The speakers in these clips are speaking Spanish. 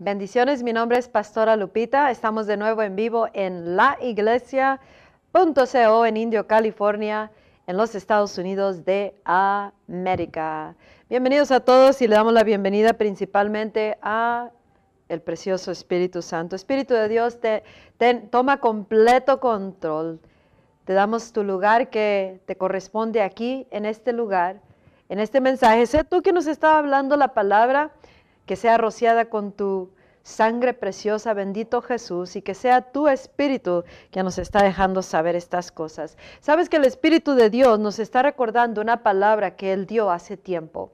Bendiciones, mi nombre es Pastora Lupita. Estamos de nuevo en vivo en la iglesia.co en Indio, California, en los Estados Unidos de América. Bienvenidos a todos y le damos la bienvenida principalmente a el precioso Espíritu Santo. Espíritu de Dios, te, toma completo control. Te damos tu lugar que te corresponde aquí, en este lugar, en este mensaje. Sé tú que nos está hablando la palabra que sea rociada con tu sangre preciosa, bendito Jesús, y que sea tu espíritu que nos está dejando saber estas cosas. Sabes que el Espíritu de Dios nos está recordando una palabra que Él dio hace tiempo.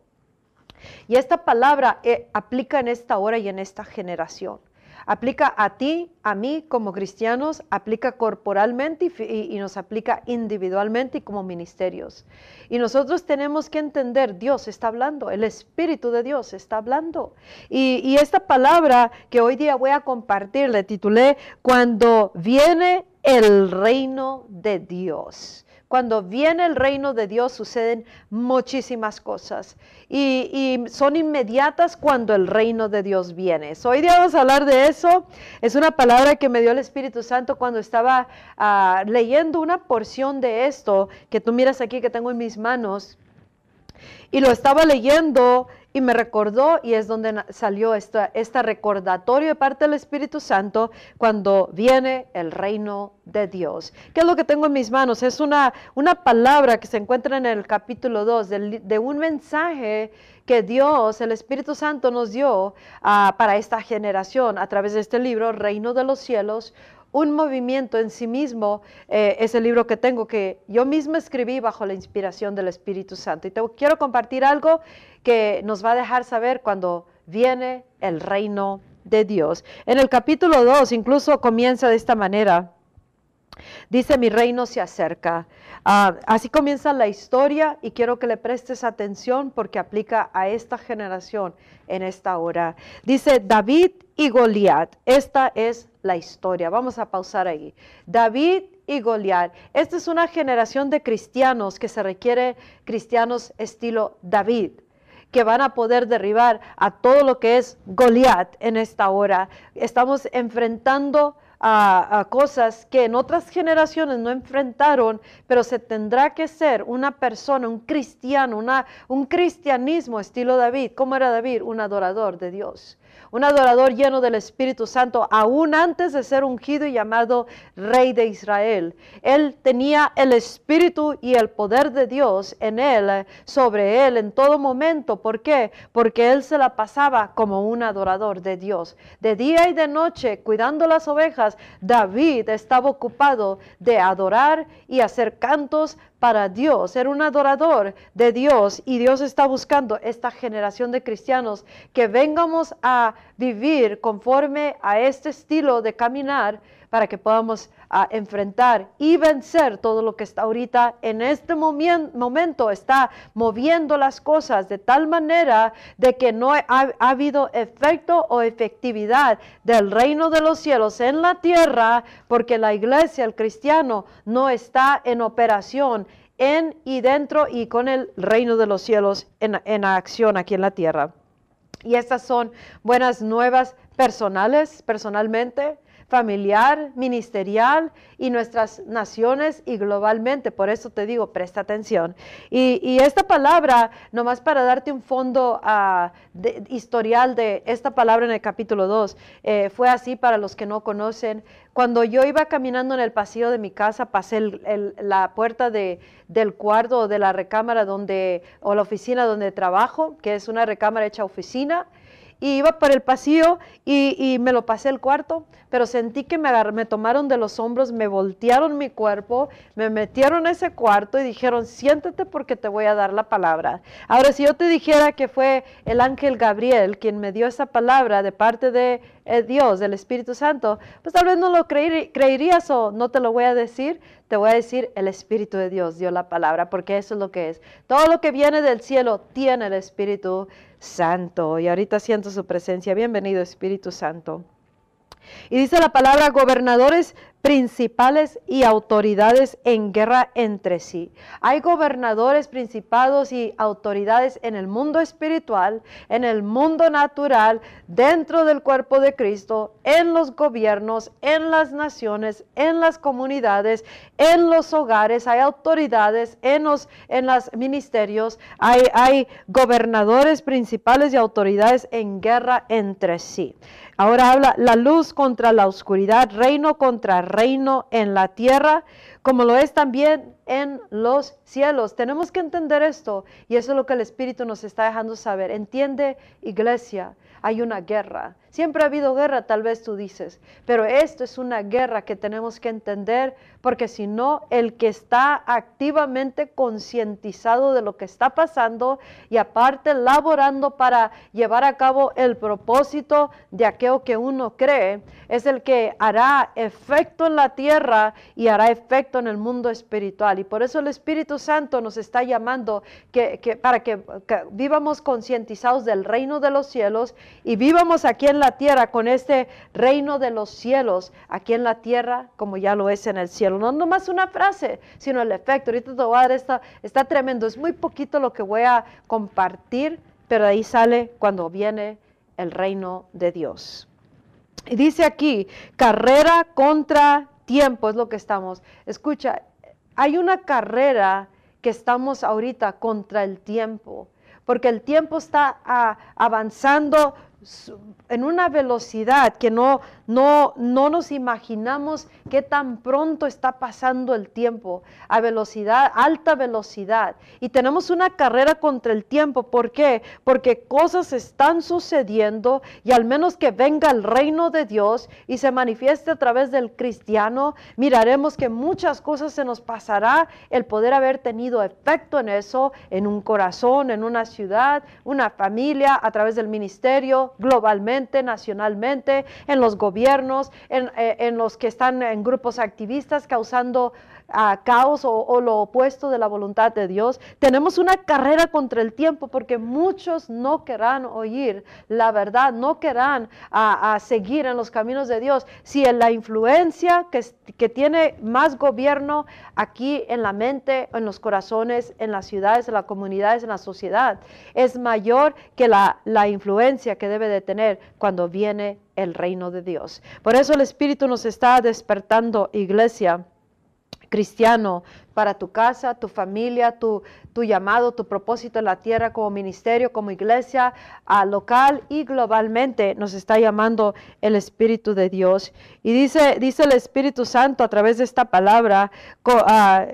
Y esta palabra eh, aplica en esta hora y en esta generación aplica a ti, a mí como cristianos, aplica corporalmente y, nos aplica individualmente y como ministerios. Y nosotros tenemos que entender, Dios está hablando, el Espíritu de Dios está hablando. Y, y esta palabra que hoy día voy a compartir, le titulé, Cuando viene el reino de Dios. Cuando viene el reino de Dios suceden muchísimas cosas y, son inmediatas cuando el reino de Dios viene. hoy día vamos a hablar de eso. Es una palabra que me dio el Espíritu Santo cuando estaba ah, leyendo una porción de esto que tú miras aquí que tengo en mis manos. Y lo estaba leyendo y me recordó y es donde salió esta, este recordatorio de parte del Espíritu Santo cuando viene el reino de Dios. ¿Qué es lo que tengo en mis manos? Es una, una palabra que se encuentra en el capítulo 2 de, un mensaje que Dios, el Espíritu Santo nos dio ah, para esta generación a través de este libro, Reino de los Cielos, un movimiento en sí mismo eh, es el libro que tengo que yo mismo escribí bajo la inspiración del Espíritu Santo. Y te quiero compartir algo que nos va a dejar saber cuando viene el reino de Dios. En el capítulo 2 incluso comienza de esta manera. Dice, mi reino se acerca. Ah, así comienza la historia y quiero que le prestes atención porque aplica a esta generación en esta hora. Dice, David y Goliat. Esta es la historia. Vamos a pausar ahí. David y Goliat. Esta es una generación de cristianos que se requiere cristianos estilo David que van a poder derribar a todo lo que es Goliat en esta hora. Estamos enfrentando a, cosas que en otras generaciones no enfrentaron, pero se tendrá que ser una persona, un cristiano, un cristianismo estilo David. ¿Cómo era David? Un adorador de Dios un adorador lleno del Espíritu Santo, aún antes de ser ungido y llamado Rey de Israel. Él tenía el Espíritu y el poder de Dios en él, sobre él en todo momento. ¿Por qué? Porque él se la pasaba como un adorador de Dios. De día y de noche, cuidando las ovejas, David estaba ocupado de adorar y hacer cantos para Dios, ser un adorador de Dios y Dios está buscando esta generación de cristianos que vengamos a vivir conforme a este estilo de caminar para que podamos ah, enfrentar y vencer todo lo que está ahorita en este momento está moviendo las cosas de tal manera de que no ha, ha habido efecto o efectividad del reino de los cielos en la tierra porque la iglesia, el cristiano, no está en operación en y dentro y con el reino de los cielos en, en acción aquí en la tierra. Y estas son buenas nuevas personales, personalmente, familiar, ministerial y nuestras naciones y globalmente. Por eso te digo, presta atención. Y, esta palabra, nomás para darte un fondo uh, historial de esta palabra en el capítulo 2, eh, fue así para los que no conocen. Cuando yo iba caminando en el pasillo de mi casa, pasé la puerta de, del cuarto o de la recámara donde, o la oficina donde trabajo, que es una recámara hecha oficina y iba por el pasillo y, me lo pasé el cuarto, pero sentí que me, me tomaron de los hombros, me voltearon mi cuerpo, me metieron a ese cuarto y dijeron, siéntate porque te voy a dar la palabra. Ahora, si yo te dijera que fue el ángel Gabriel quien me dio esa palabra de parte de eh, Dios, del Espíritu Santo, pues tal vez no lo creerías o no te lo voy a decir, te voy a decir, el Espíritu de Dios dio la palabra, porque eso es lo que es. Todo lo que viene del cielo tiene el Espíritu Santo. Y ahorita siento su presencia. Bienvenido, Espíritu Santo. Y dice la palabra gobernadores principales y autoridades en guerra entre sí. Hay gobernadores, principados y autoridades en el mundo espiritual, en el mundo natural, dentro del cuerpo de Cristo, en los gobiernos, en las naciones, en las comunidades, en los hogares. Hay autoridades en los en los ministerios. Hay, hay gobernadores principales y autoridades en guerra entre sí. Ahora habla la luz contra la oscuridad, reino contra reino en la tierra, como lo es también en los cielos. Tenemos que entender esto y eso es lo que el Espíritu nos está dejando saber. Entiende, iglesia, hay una guerra. Siempre ha habido guerra, tal vez tú dices, pero esto es una guerra que tenemos que entender porque si no, el que está activamente concientizado de lo que está pasando y aparte laborando para llevar a cabo el propósito de aquello que uno cree, es el que hará efecto en la tierra y hará efecto en el mundo espiritual. Y por eso el Espíritu Santo nos está llamando que, para que, vivamos concientizados del reino de los cielos y vivamos aquí en la tierra con este reino de los cielos, aquí en la tierra como ya lo es en el cielo. No nomás una frase, sino el efecto. Ahorita te voy a dar está tremendo. Es muy poquito lo que voy a compartir, pero ahí sale cuando viene el reino de Dios. Y dice aquí, carrera contra tiempo es lo que estamos. Escucha, hay una carrera que estamos ahorita contra el tiempo, porque el tiempo está ah, avanzando en una velocidad que no, no, no nos imaginamos qué tan pronto está pasando el tiempo, a velocidad, alta velocidad. Y tenemos una carrera contra el tiempo. ¿Por qué? Porque cosas están sucediendo y al menos que venga el reino de Dios y se manifieste a través del cristiano, miraremos que muchas cosas se nos pasará el poder haber tenido efecto en eso, en un corazón, en una ciudad, una familia, a través del ministerio, globalmente, nacionalmente, en los gobiernos, en, eh, en los que están en grupos activistas causando a caos o, lo opuesto de la voluntad de Dios. Tenemos una carrera contra el tiempo porque muchos no querrán oír la verdad, no querrán a, seguir en los caminos de Dios. Si la influencia que, que tiene más gobierno aquí en la mente, en los corazones, en las ciudades, en las comunidades, en la sociedad, es mayor que la, la influencia que debe de tener cuando viene el reino de Dios. Por eso el Espíritu nos está despertando, iglesia cristiano para tu casa, tu familia, tu, tu llamado, tu propósito en la tierra como ministerio, como iglesia a local y globalmente nos está llamando el Espíritu de Dios. Y dice, dice el Espíritu Santo a través de esta palabra, ah,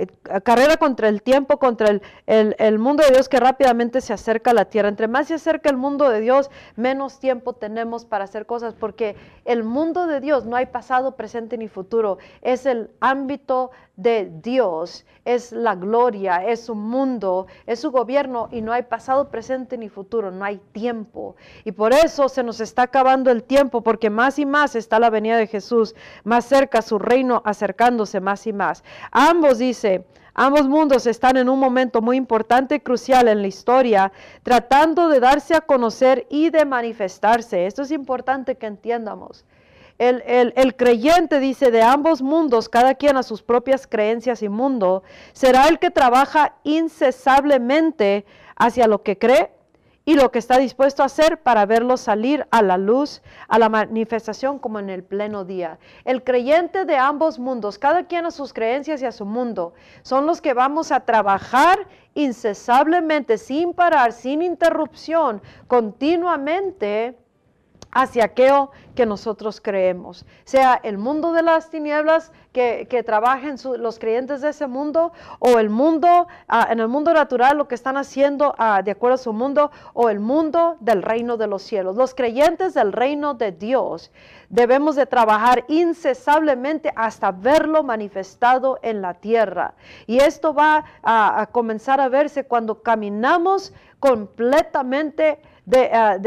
carrera contra el tiempo, contra el, mundo de Dios que rápidamente se acerca a la tierra. Entre más se acerca el mundo de Dios, menos tiempo tenemos para hacer cosas, porque el mundo de Dios no hay pasado, presente ni futuro, es el ámbito de Dios, es la gloria, es su mundo, es su gobierno y no hay pasado, presente ni futuro, no hay tiempo. Y por eso se nos está acabando el tiempo, porque más y más está la venida de Jesús, más cerca su reino acercándose más y más. Ambos dice, Ambos mundos están en un momento muy importante y crucial en la historia, tratando de darse a conocer y de manifestarse. Esto es importante que entiendamos. El, creyente dice de ambos mundos, cada quien a sus propias creencias y mundo, será el que trabaja incesablemente hacia lo que cree y lo que está dispuesto a hacer para verlo salir a la luz, a la manifestación como en el pleno día. El creyente de ambos mundos, cada quien a sus creencias y a su mundo, son los que vamos a trabajar incesablemente, sin parar, sin interrupción, continuamente hacia aquello que nosotros creemos, sea el mundo de las tinieblas que, que trabajen los creyentes de ese mundo, o el mundo, ah, en el mundo natural, lo que están haciendo ah, de acuerdo a su mundo, o el mundo del reino de los cielos. Los creyentes del reino de Dios debemos de trabajar incesablemente hasta verlo manifestado en la tierra. Y esto va a, a comenzar a verse cuando caminamos completamente de, ah,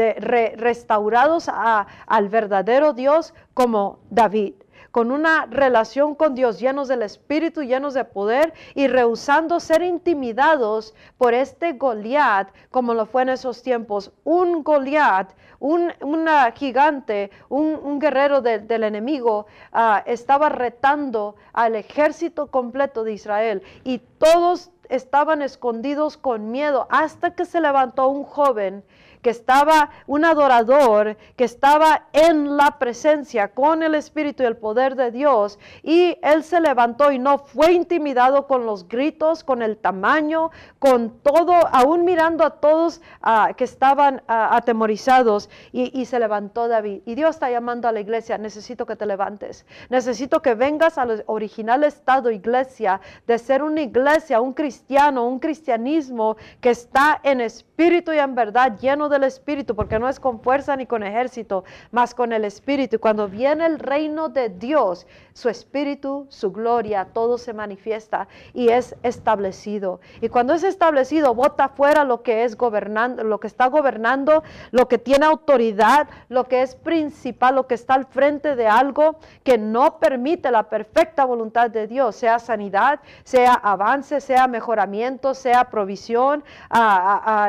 restaurados al verdadero Dios como David. con una relación con Dios, llenos del Espíritu, llenos de poder y rehusando ser intimidados por este Goliat, como lo fue en esos tiempos. Un Goliat, un gigante, un, guerrero del enemigo, ah, estaba retando al ejército completo de Israel y todos estaban escondidos con miedo hasta que se levantó un joven que estaba un adorador, que estaba en la presencia con el Espíritu y el poder de Dios. Y él se levantó y no fue intimidado con los gritos, con el tamaño, con todo, aún mirando a todos ah, que estaban ah, atemorizados. Y, y, se levantó David. Y Dios está llamando a la iglesia, necesito que te levantes. Necesito que vengas al original estado iglesia, de ser una iglesia, un cristiano, un cristianismo que está en espíritu y en verdad lleno de el Espíritu, porque no es con fuerza ni con ejército, más con el Espíritu. Y cuando viene el reino de Dios, su Espíritu, su gloria, todo se manifiesta y es establecido. Y cuando es establecido, bota fuera lo que es gobernando, lo que está gobernando, lo que tiene autoridad, lo que es principal, lo que está al frente de algo que no permite la perfecta voluntad de Dios, sea sanidad, sea avance, sea mejoramiento, sea provisión,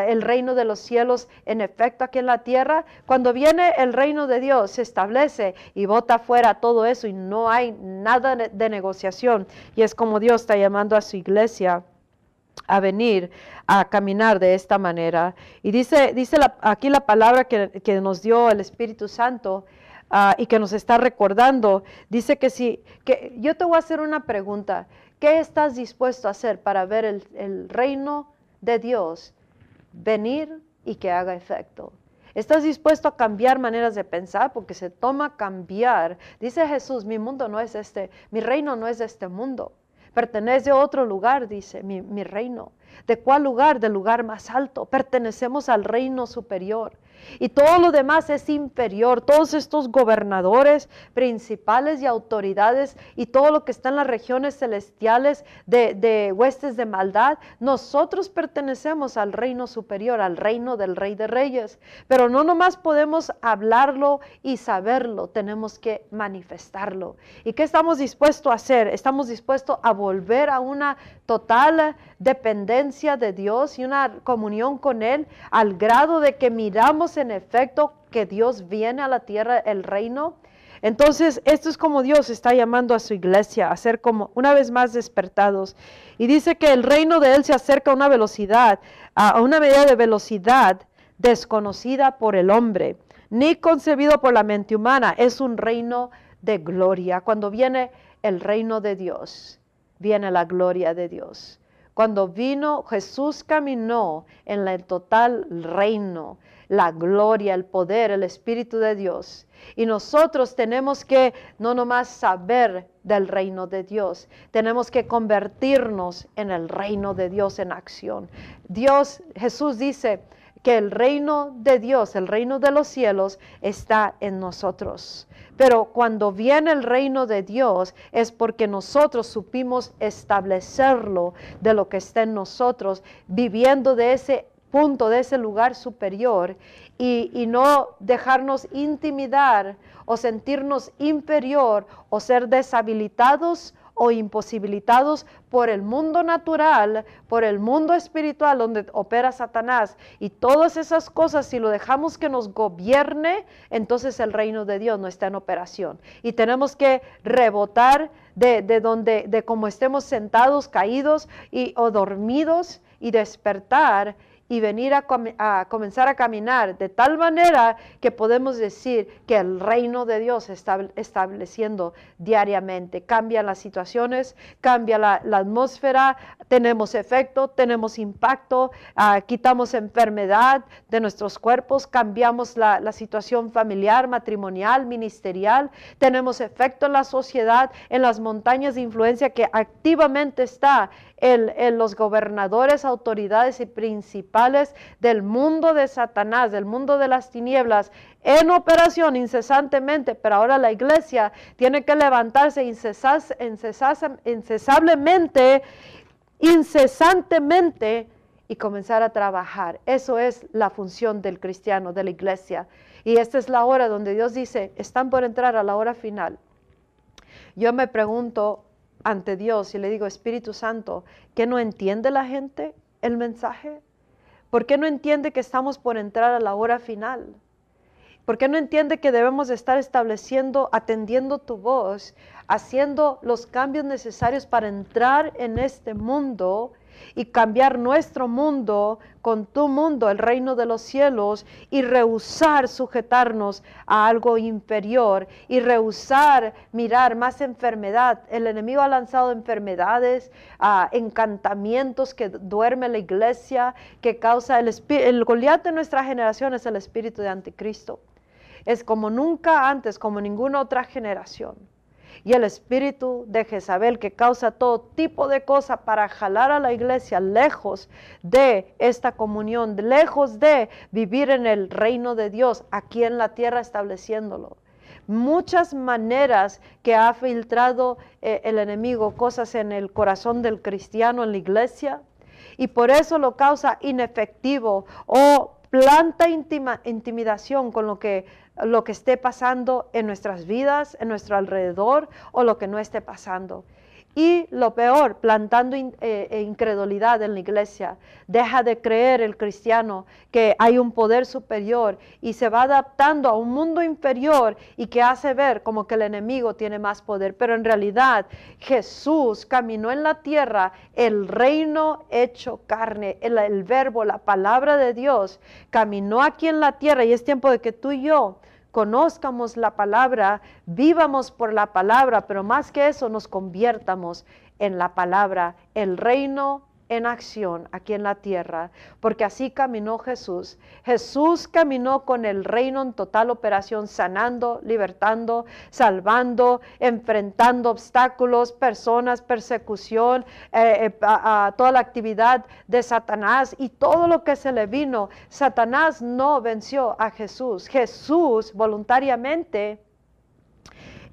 el reino de los cielos en efecto aquí en la tierra, cuando viene el reino de Dios, se establece y bota fuera todo eso y no hay nada de negociación. Y es como Dios está llamando a su iglesia a venir a caminar de esta manera. Y dice, dice aquí la palabra que, nos dio el Espíritu Santo ah, y que nos está recordando, dice que si, que yo te voy a hacer una pregunta, ¿qué estás dispuesto a hacer para ver el, el reino de Dios venir y que haga efecto. ¿Estás dispuesto a cambiar maneras de pensar? Porque se toma cambiar. Dice Jesús, mi mundo no es este, mi reino no es este mundo. Pertenece a otro lugar, dice mi, mi reino. ¿De cuál lugar? Del lugar más alto. Pertenecemos al reino superior. Y todo lo demás es inferior. Todos estos gobernadores, principales y autoridades y todo lo que está en las regiones celestiales de, huestes de maldad, nosotros pertenecemos al reino superior, al reino del Rey de Reyes. Pero no nomás podemos hablarlo y saberlo, tenemos que manifestarlo. ¿Y qué estamos dispuestos a hacer? Estamos dispuestos a volver a una total dependencia de Dios y una comunión con Él al grado de que miramos en efecto que Dios viene a la tierra, el reino. Entonces, esto es como Dios está llamando a su iglesia a ser como una vez más despertados. Y dice que el reino de Él se acerca a una velocidad, a una medida de velocidad desconocida por el hombre, ni concebido por la mente humana. Es un reino de gloria. Cuando viene el reino de Dios, viene la gloria de Dios. Cuando vino Jesús caminó en el total reino, la gloria, el poder, el Espíritu de Dios. Y nosotros tenemos que no nomás saber del reino de Dios, tenemos que convertirnos en el reino de Dios en acción. Dios, Jesús dice que el reino de Dios, el reino de los cielos, está en nosotros. Pero cuando viene el reino de Dios es porque nosotros supimos establecerlo de lo que está en nosotros, viviendo de ese punto, de ese lugar superior y, no dejarnos intimidar o sentirnos inferior o ser deshabilitados o imposibilitados por el mundo natural, por el mundo espiritual donde opera Satanás. Y todas esas cosas, si lo dejamos que nos gobierne, entonces el reino de Dios no está en operación. Y tenemos que rebotar de, donde, de como estemos sentados, caídos y, o dormidos y despertar y venir a, comenzar a caminar de tal manera que podemos decir que el reino de Dios está estableciendo diariamente. Cambian las situaciones, cambia la, atmósfera, tenemos efecto, tenemos impacto, ah, quitamos enfermedad de nuestros cuerpos, cambiamos la, la situación familiar, matrimonial, ministerial, tenemos efecto en la sociedad, en las montañas de influencia que activamente está en, los gobernadores, autoridades y principales del mundo de Satanás, del mundo de las tinieblas, en operación incesantemente, pero ahora la iglesia tiene que levantarse incesablemente, incesantemente y comenzar a trabajar. Eso es la función del cristiano, de la iglesia. Y esta es la hora donde Dios dice, están por entrar a la hora final. yo me pregunto ante Dios y le digo, Espíritu Santo, ¿qué no entiende la gente el mensaje? ¿Por qué no entiende que estamos por entrar a la hora final? ¿Por qué no entiende que debemos estar estableciendo, atendiendo tu voz, haciendo los cambios necesarios para entrar en este mundo y cambiar nuestro mundo con tu mundo, el reino de los cielos, y rehusar sujetarnos a algo inferior y rehusar mirar más enfermedad. El enemigo ha lanzado enfermedades, encantamientos que duerme la iglesia, que causa el, el Goliat de nuestra generación es el espíritu de anticristo. Es como nunca antes, como ninguna otra generación y el espíritu de Jezabel que causa todo tipo de cosas para jalar a la iglesia lejos de esta comunión, lejos de vivir en el reino de Dios aquí en la tierra estableciéndolo. Muchas maneras que ha filtrado eh, el enemigo cosas en el corazón del cristiano en la iglesia y por eso lo causa inefectivo o planta intimidación con lo que lo que esté pasando en nuestras vidas, en nuestro alrededor o lo que no esté pasando. Y lo peor, plantando eh, eh, incredulidad en la iglesia. Deja de creer el cristiano que hay un poder superior y se va adaptando a un mundo inferior y que hace ver como que el enemigo tiene más poder. Pero en realidad Jesús caminó en la tierra, el reino hecho carne, el, el verbo, la palabra de Dios, caminó aquí en la tierra y es tiempo de que tú y yo conozcamos la palabra, vivamos por la palabra, pero más que eso nos conviertamos en la palabra. El reino en acción aquí en la tierra, porque así caminó Jesús. Jesús caminó con el reino en total operación, sanando, libertando, salvando, enfrentando obstáculos, personas, persecución, eh, eh, a, toda la actividad de Satanás y todo lo que se le vino. Satanás no venció a Jesús. Jesús voluntariamente,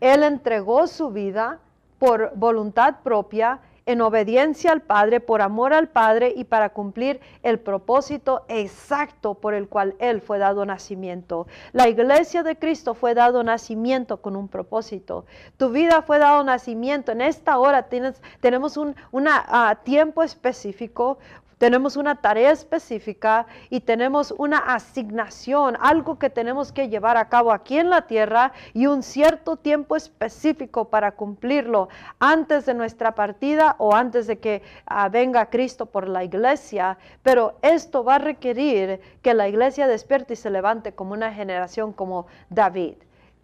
él entregó su vida por voluntad propia en obediencia al Padre, por amor al Padre y para cumplir el propósito exacto por el cual Él fue dado nacimiento. La iglesia de Cristo fue dado nacimiento con un propósito. Tu vida fue dado nacimiento. En esta hora tienes, tenemos un ah, tiempo específico, tenemos una tarea específica y tenemos una asignación, algo que tenemos que llevar a cabo aquí en la tierra y un cierto tiempo específico para cumplirlo antes de nuestra partida o antes de que ah, venga Cristo por la iglesia. Pero esto va a requerir que la iglesia despierte y se levante como una generación como David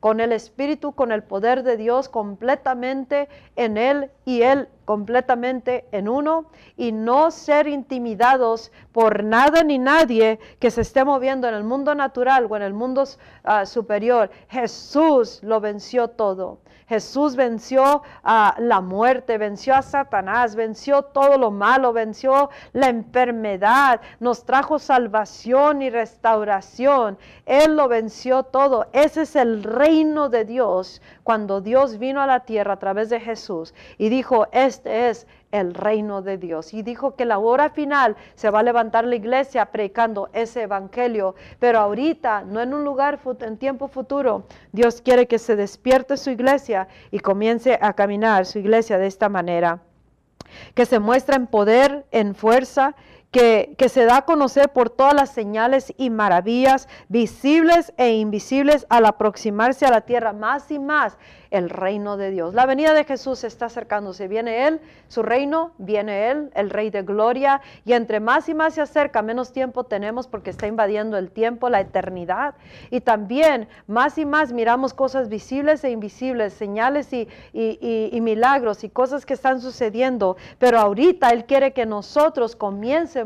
con el Espíritu, con el poder de Dios completamente en Él y Él completamente en uno y no ser intimidados por nada ni nadie que se esté moviendo en el mundo natural o en el mundo ah, superior. Jesús lo venció todo. Jesús venció a la muerte, venció a Satanás, venció todo lo malo, venció la enfermedad, nos trajo salvación y restauración. Él lo venció todo. Ese es el reino de Dios cuando Dios vino a la tierra a través de Jesús y dijo, este es el reino de Dios. Y dijo que la hora final se va a levantar la iglesia predicando ese evangelio, pero ahorita, no en un lugar en tiempo futuro, Dios quiere que se despierte su iglesia y comience a caminar su iglesia de esta manera, que se muestra en poder, en fuerza que, se da a conocer por todas las señales y maravillas visibles e invisibles al aproximarse a la tierra más y más el reino de Dios. La venida de Jesús está acercándose. Viene Él, su reino, viene Él, el Rey de Gloria. Y entre más y más se acerca, menos tiempo tenemos porque está invadiendo el tiempo, la eternidad. Y también más y más miramos cosas visibles e invisibles, señales y, y milagros y cosas que están sucediendo. Pero ahorita Él quiere que nosotros comiencemos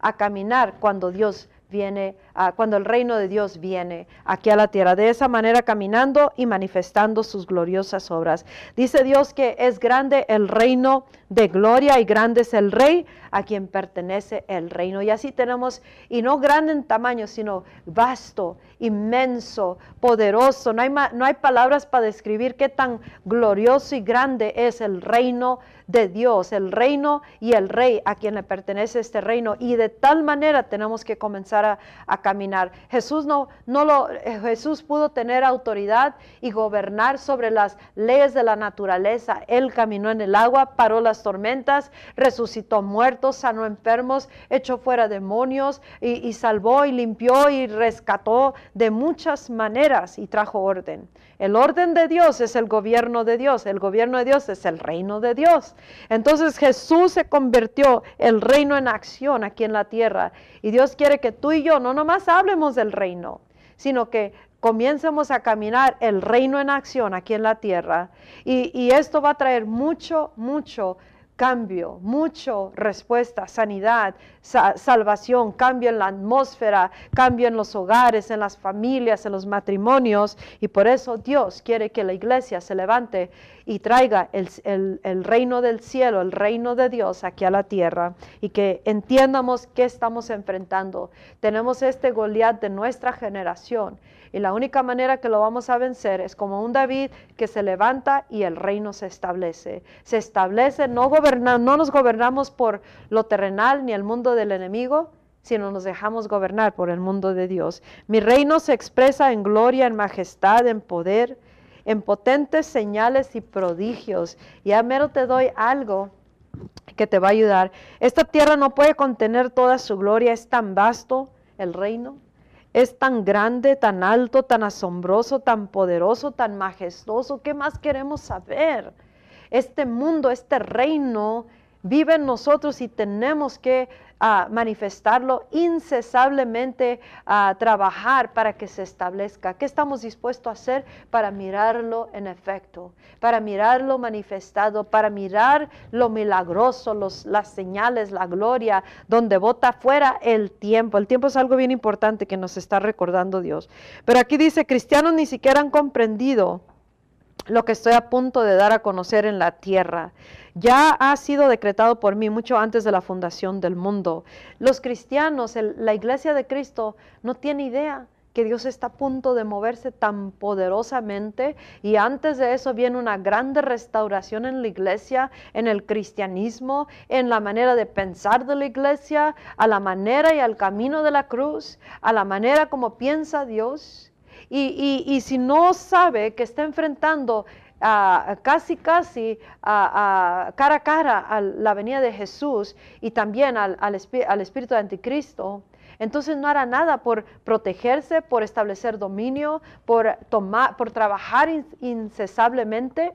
a caminar cuando Dios viene, cuando el reino de Dios viene aquí a la tierra, de esa manera caminando y manifestando sus gloriosas obras. Dice Dios que es grande el reino de gloria y grande es el rey a quien pertenece el reino. Y así tenemos, y no grande en tamaño, sino vasto, inmenso, poderoso. No hay, no hay palabras para describir qué tan glorioso y grande es el reino de Dios, el reino y el rey a quien le pertenece este reino. Y de tal manera tenemos que comenzar a, caminar. Jesús no, no lo, Jesús pudo tener autoridad y gobernar sobre las leyes de la naturaleza. Él caminó en el agua, paró las tormentas, resucitó muertos, sanó enfermos, echó fuera demonios y, y salvó y limpió y rescató de muchas maneras y trajo orden. El orden de Dios es el gobierno de Dios, el gobierno de Dios es el reino de Dios. Entonces Jesús se convirtió el reino en acción aquí en la tierra y Dios quiere que tú y yo no nomás hablemos del reino, sino que comiencemos a caminar el reino en acción aquí en la tierra. Y esto va a traer mucho, mucho cambio, mucho respuesta, sanidad, salvación, cambio en la atmósfera, cambio en los hogares, en las familias, en los matrimonios. Y por eso Dios quiere que la iglesia se levante y traiga el, el reino del cielo, el reino de Dios aquí a la tierra y que entiendamos qué estamos enfrentando. Tenemos este Goliat de nuestra generación y la única manera que lo vamos a vencer es como un David que se levanta y el reino se establece. Se establece, no, goberna, no nos gobernamos por lo terrenal ni el mundo del enemigo, sino nos dejamos gobernar por el mundo de Dios. Mi reino se expresa en gloria, en majestad, en poder, en potentes señales y prodigios. Y a mero te doy algo que te va a ayudar. Esta tierra no puede contener toda su gloria, es tan vasto el reino es tan grande, tan alto, tan asombroso, tan poderoso, tan majestuoso. ¿Qué más queremos saber? Este mundo, este reino vive en nosotros y tenemos que a manifestarlo incesablemente, a trabajar para que se establezca. ¿Qué estamos dispuestos a hacer para mirarlo en efecto, para mirarlo manifestado, para mirar lo milagroso, los, las señales, la gloria, donde bota fuera el tiempo? El tiempo es algo bien importante que nos está recordando Dios. Pero aquí dice, cristianos ni siquiera han comprendido lo que estoy a punto de dar a conocer en la tierra ya ha sido decretado por mí mucho antes de la fundación del mundo. Los cristianos, la iglesia de Cristo, no tiene idea que Dios está a punto de moverse tan poderosamente y antes de eso viene una grande restauración en la iglesia, en el cristianismo, en la manera de pensar de la iglesia, a la manera y al camino de la cruz, a la manera como piensa Dios. Y, si no sabe que está enfrentando casi, casi cara a cara a la venida de Jesús y también al, espíritu de anticristo, entonces no hará nada por protegerse, por establecer dominio, por trabajar incesablemente,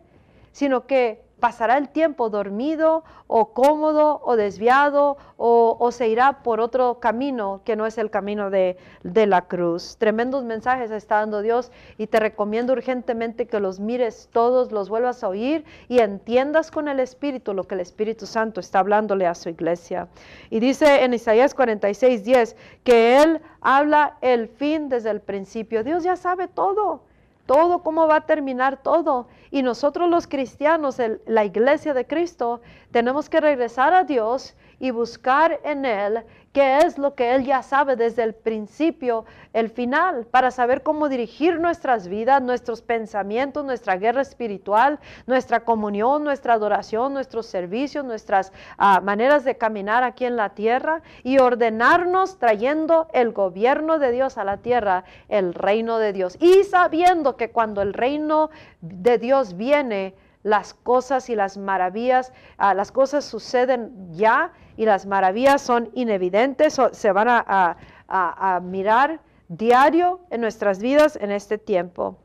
sino que pasará el tiempo dormido o cómodo o desviado o, se irá por otro camino que no es el camino de, de, la cruz. Tremendos mensajes está dando Dios y te recomiendo urgentemente que los mires todos, los vuelvas a oír y entiendas con el Espíritu lo que el Espíritu Santo está hablándole a su iglesia. Y dice en Isaías 46, 10 que Él habla el fin desde el principio. Dios ya sabe todo todo, cómo va a terminar todo. Y nosotros los cristianos, la iglesia de Cristo, tenemos que regresar a Dios y buscar en Él qué es lo que Él ya sabe desde el principio, el final, para saber cómo dirigir nuestras vidas, nuestros pensamientos, nuestra guerra espiritual, nuestra comunión, nuestra adoración, nuestros servicios, nuestras ah, maneras de caminar aquí en la tierra y ordenarnos trayendo el gobierno de Dios a la tierra, el reino de Dios. Y sabiendo que cuando el reino de Dios viene, las cosas y las maravillas, ah, las cosas suceden ya y las maravillas son inevidentes, o se van a mirar diario en nuestras vidas en este tiempo.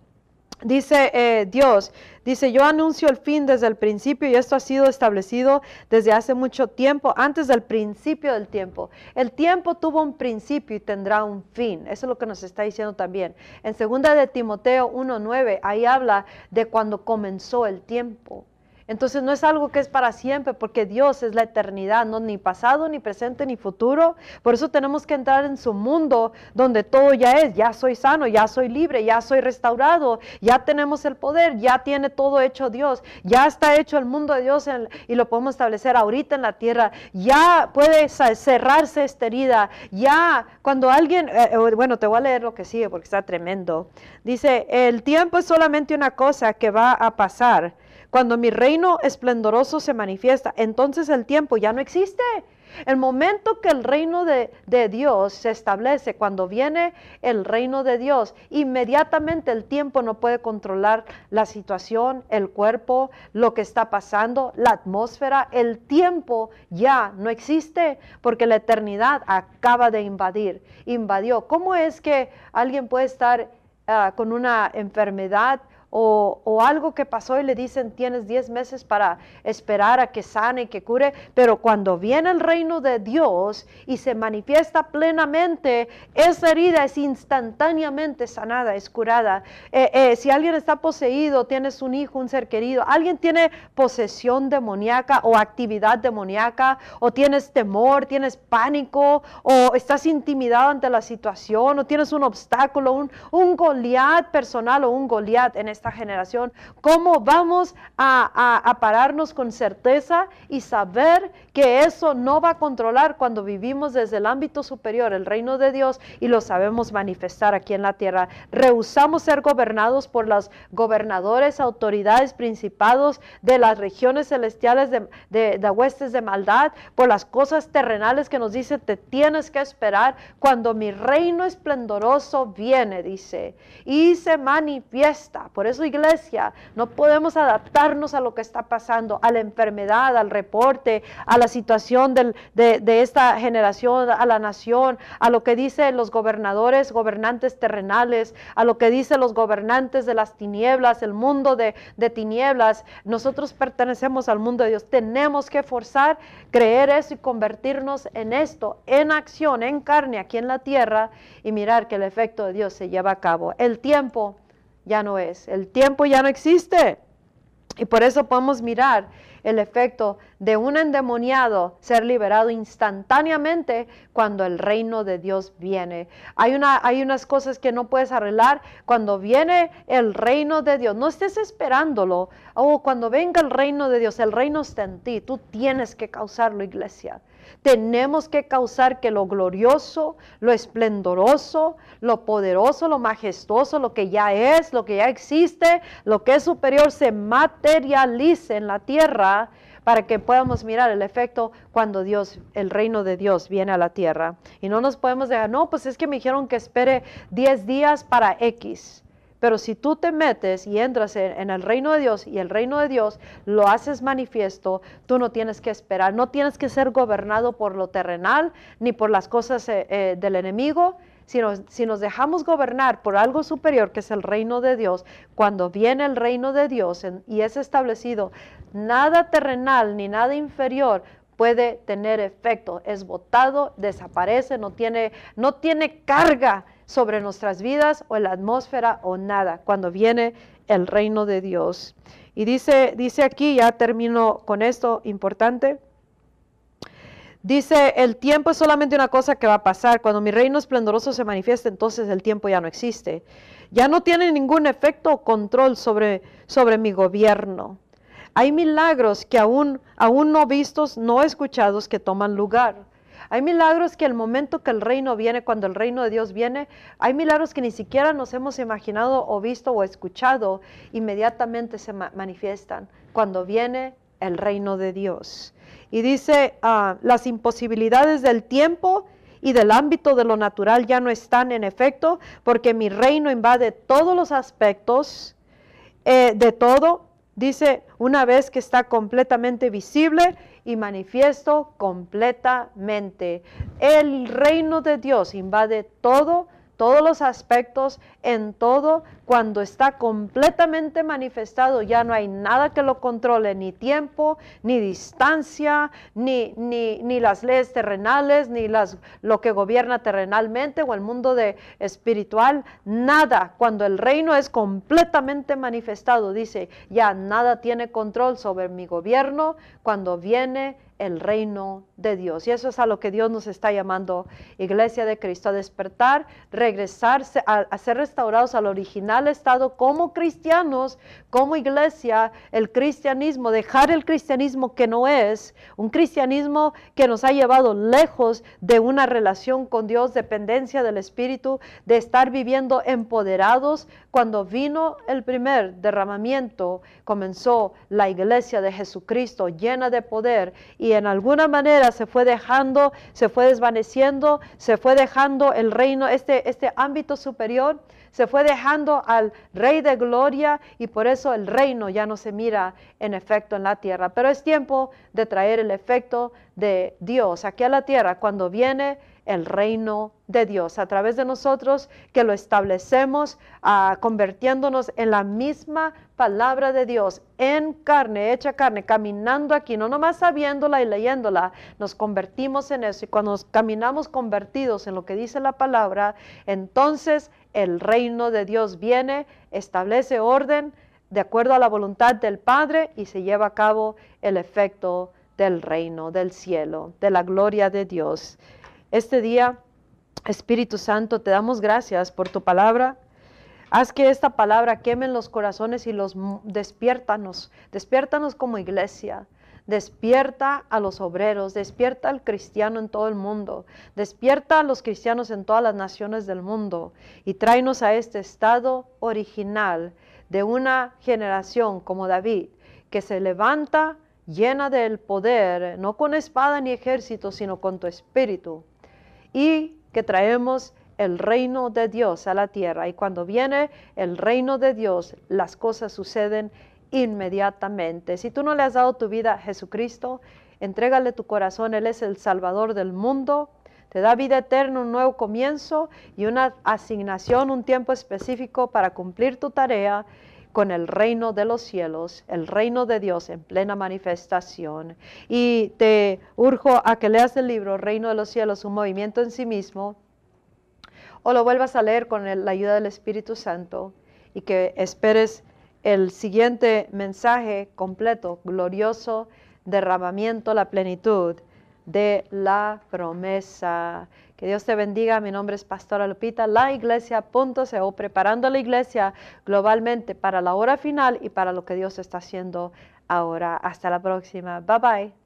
Dice eh, Dios, dice, yo anuncio el fin desde el principio y esto ha sido establecido desde hace mucho tiempo, antes del principio del tiempo. El tiempo tuvo un principio y tendrá un fin. Eso es lo que nos está diciendo también. En segunda de Timoteo 1.9, ahí habla de cuando comenzó el tiempo. Entonces no es algo que es para siempre, porque Dios es la eternidad, no ni pasado, ni presente, ni futuro. Por eso tenemos que entrar en su mundo donde todo ya es, ya soy sano, ya soy libre, ya soy restaurado, ya tenemos el poder, ya tiene todo hecho Dios, ya está hecho el mundo de Dios y lo podemos establecer ahorita en la tierra, ya puede cerrarse esta herida, ya cuando alguien, eh, eh, bueno, te voy a leer lo que sigue porque está tremendo. Dice, el tiempo es solamente una cosa que va a pasar cuando mi reino esplendoroso se manifiesta, entonces el tiempo ya no existe. El momento que el reino de, Dios se establece, cuando viene el reino de Dios, inmediatamente el tiempo no puede controlar la situación, el cuerpo, lo que está pasando, la atmósfera. El tiempo ya no existe porque la eternidad acaba de invadir, invadió. ¿Cómo es que alguien puede estar ah, con una enfermedad? O, algo que pasó y le dicen tienes 10 meses para esperar a que sane y que cure, pero cuando viene el reino de Dios y se manifiesta plenamente, esa herida es instantáneamente sanada, es curada. Eh, eh, si alguien está poseído, tienes un hijo, un ser querido, alguien tiene posesión demoníaca o actividad demoníaca, o tienes temor, tienes pánico, o estás intimidado ante la situación, o tienes un obstáculo, un, un Goliat personal o un Goliat en este esta generación, cómo vamos a, pararnos con certeza y saber que eso no va a controlar cuando vivimos desde el ámbito superior, el reino de Dios, y lo sabemos manifestar aquí en la tierra. Rehusamos ser gobernados por los gobernadores, autoridades, principados de las regiones celestiales de, de, de huestes de maldad, por las cosas terrenales que nos dice, te tienes que esperar cuando mi reino esplendoroso viene, dice, y se manifiesta. Por iglesia, no podemos adaptarnos a lo que está pasando, a la enfermedad, al reporte, a la situación de, esta generación, a la nación, a lo que dicen los gobernadores, gobernantes terrenales, a lo que dicen los gobernantes de las tinieblas, el mundo de, de tinieblas. Nosotros pertenecemos al mundo de Dios. Tenemos que forzar, creer eso y convertirnos en esto, en acción, en carne, aquí en la tierra y mirar que el efecto de Dios se lleva a cabo. El tiempo ya no es, el tiempo ya no existe. Y por eso podemos mirar el efecto de un endemoniado ser liberado instantáneamente cuando el reino de Dios viene. Hay, una, hay unas cosas que no puedes arreglar cuando viene el reino de Dios. No estés esperándolo. Oh, cuando venga el reino de Dios, el reino está en ti. Tú tienes que causarlo, iglesia. Tenemos que causar que lo glorioso, lo esplendoroso, lo poderoso, lo majestuoso, lo que ya es, lo que ya existe, lo que es superior, se materialice en la tierra para que podamos mirar el efecto cuando Dios, el reino de Dios viene a la tierra. Y no nos podemos decir, no, pues es que me dijeron que espere 10 días para X. Pero si tú te metes y entras en, el reino de Dios y el reino de Dios lo haces manifiesto, tú no tienes que esperar, no tienes que ser gobernado por lo terrenal ni por las cosas eh, eh, del enemigo, sino si nos dejamos gobernar por algo superior que es el reino de Dios, cuando viene el reino de Dios y es establecido, nada terrenal ni nada inferior puede tener efecto, es votado, desaparece, no tiene, no tiene carga sobre nuestras vidas o en la atmósfera o nada cuando viene el reino de Dios. Y dice, dice aquí, ya termino con esto importante. Dice, el tiempo es solamente una cosa que va a pasar. Cuando mi reino esplendoroso se manifieste, entonces el tiempo ya no existe. Ya no tiene ningún efecto o control sobre, sobre mi gobierno. Hay milagros que aún, aún no vistos, no escuchados, que toman lugar. Hay milagros que el momento que el reino viene, cuando el reino de Dios viene, hay milagros que ni siquiera nos hemos imaginado o visto o escuchado, inmediatamente se manifiestan cuando viene el reino de Dios. Y dice, ah, las imposibilidades del tiempo y del ámbito de lo natural ya no están en efecto, porque mi reino invade todos los aspectos eh, de todo. Dice, una vez que está completamente visible y manifiesto completamente. El reino de Dios invade todo todos los aspectos, en todo, cuando está completamente manifestado, ya no hay nada que lo controle, ni tiempo, ni distancia, ni, ni, ni las leyes terrenales, ni las, lo que gobierna terrenalmente o el mundo de espiritual, nada. Cuando el reino es completamente manifestado, dice, ya nada tiene control sobre mi gobierno cuando viene el reino de Dios. Y eso es a lo que Dios nos está llamando, Iglesia de Cristo, a despertar, regresarse, a, ser restaurados al original estado como cristianos, como iglesia, el cristianismo, dejar el cristianismo que no es, un cristianismo que nos ha llevado lejos de una relación con Dios, dependencia del Espíritu, de estar viviendo empoderados. Cuando vino el primer derramamiento, comenzó la iglesia de Jesucristo llena de poder y y en alguna manera se fue dejando, se fue desvaneciendo, se fue dejando el reino, este, este ámbito superior, se fue dejando al Rey de Gloria y por eso el reino ya no se mira en efecto en la tierra. Pero es tiempo de traer el efecto de Dios aquí a la tierra cuando viene el reino de Dios a través de nosotros que lo establecemos ah, convirtiéndonos en la misma palabra de Dios en carne, hecha carne, caminando aquí, no nomás sabiéndola y leyéndola, nos convertimos en eso y cuando caminamos convertidos en lo que dice la palabra, entonces el reino de Dios viene, establece orden de acuerdo a la voluntad del Padre y se lleva a cabo el efecto del reino, del cielo, de la gloria de Dios. Este día, Espíritu Santo, te damos gracias por tu palabra. Haz que esta palabra queme en los corazones y los despiértanos, despiértanos como iglesia. Despierta a los obreros, despierta al cristiano en todo el mundo, despierta a los cristianos en todas las naciones del mundo. Y tráenos a este estado original de una generación como David, que se levanta llena del poder, no con espada ni ejército, sino con tu espíritu, y que traemos el reino de Dios a la tierra. Y cuando viene el reino de Dios, las cosas suceden inmediatamente. Si tú no le has dado tu vida a Jesucristo, entrégale tu corazón, Él es el Salvador del mundo, te da vida eterna, un nuevo comienzo y una asignación, un tiempo específico para cumplir tu tarea con el reino de los cielos, el reino de Dios en plena manifestación. Y te urjo a que leas el libro Reino de los cielos, un movimiento en sí mismo, o lo vuelvas a leer con la ayuda del Espíritu Santo y que esperes el siguiente mensaje completo, glorioso, derramamiento, la plenitud de la promesa. Que Dios te bendiga. Mi nombre es Pastora Lupita, la iglesia.co, preparando la iglesia globalmente para la hora final y para lo que Dios está haciendo ahora. Hasta la próxima. Bye bye.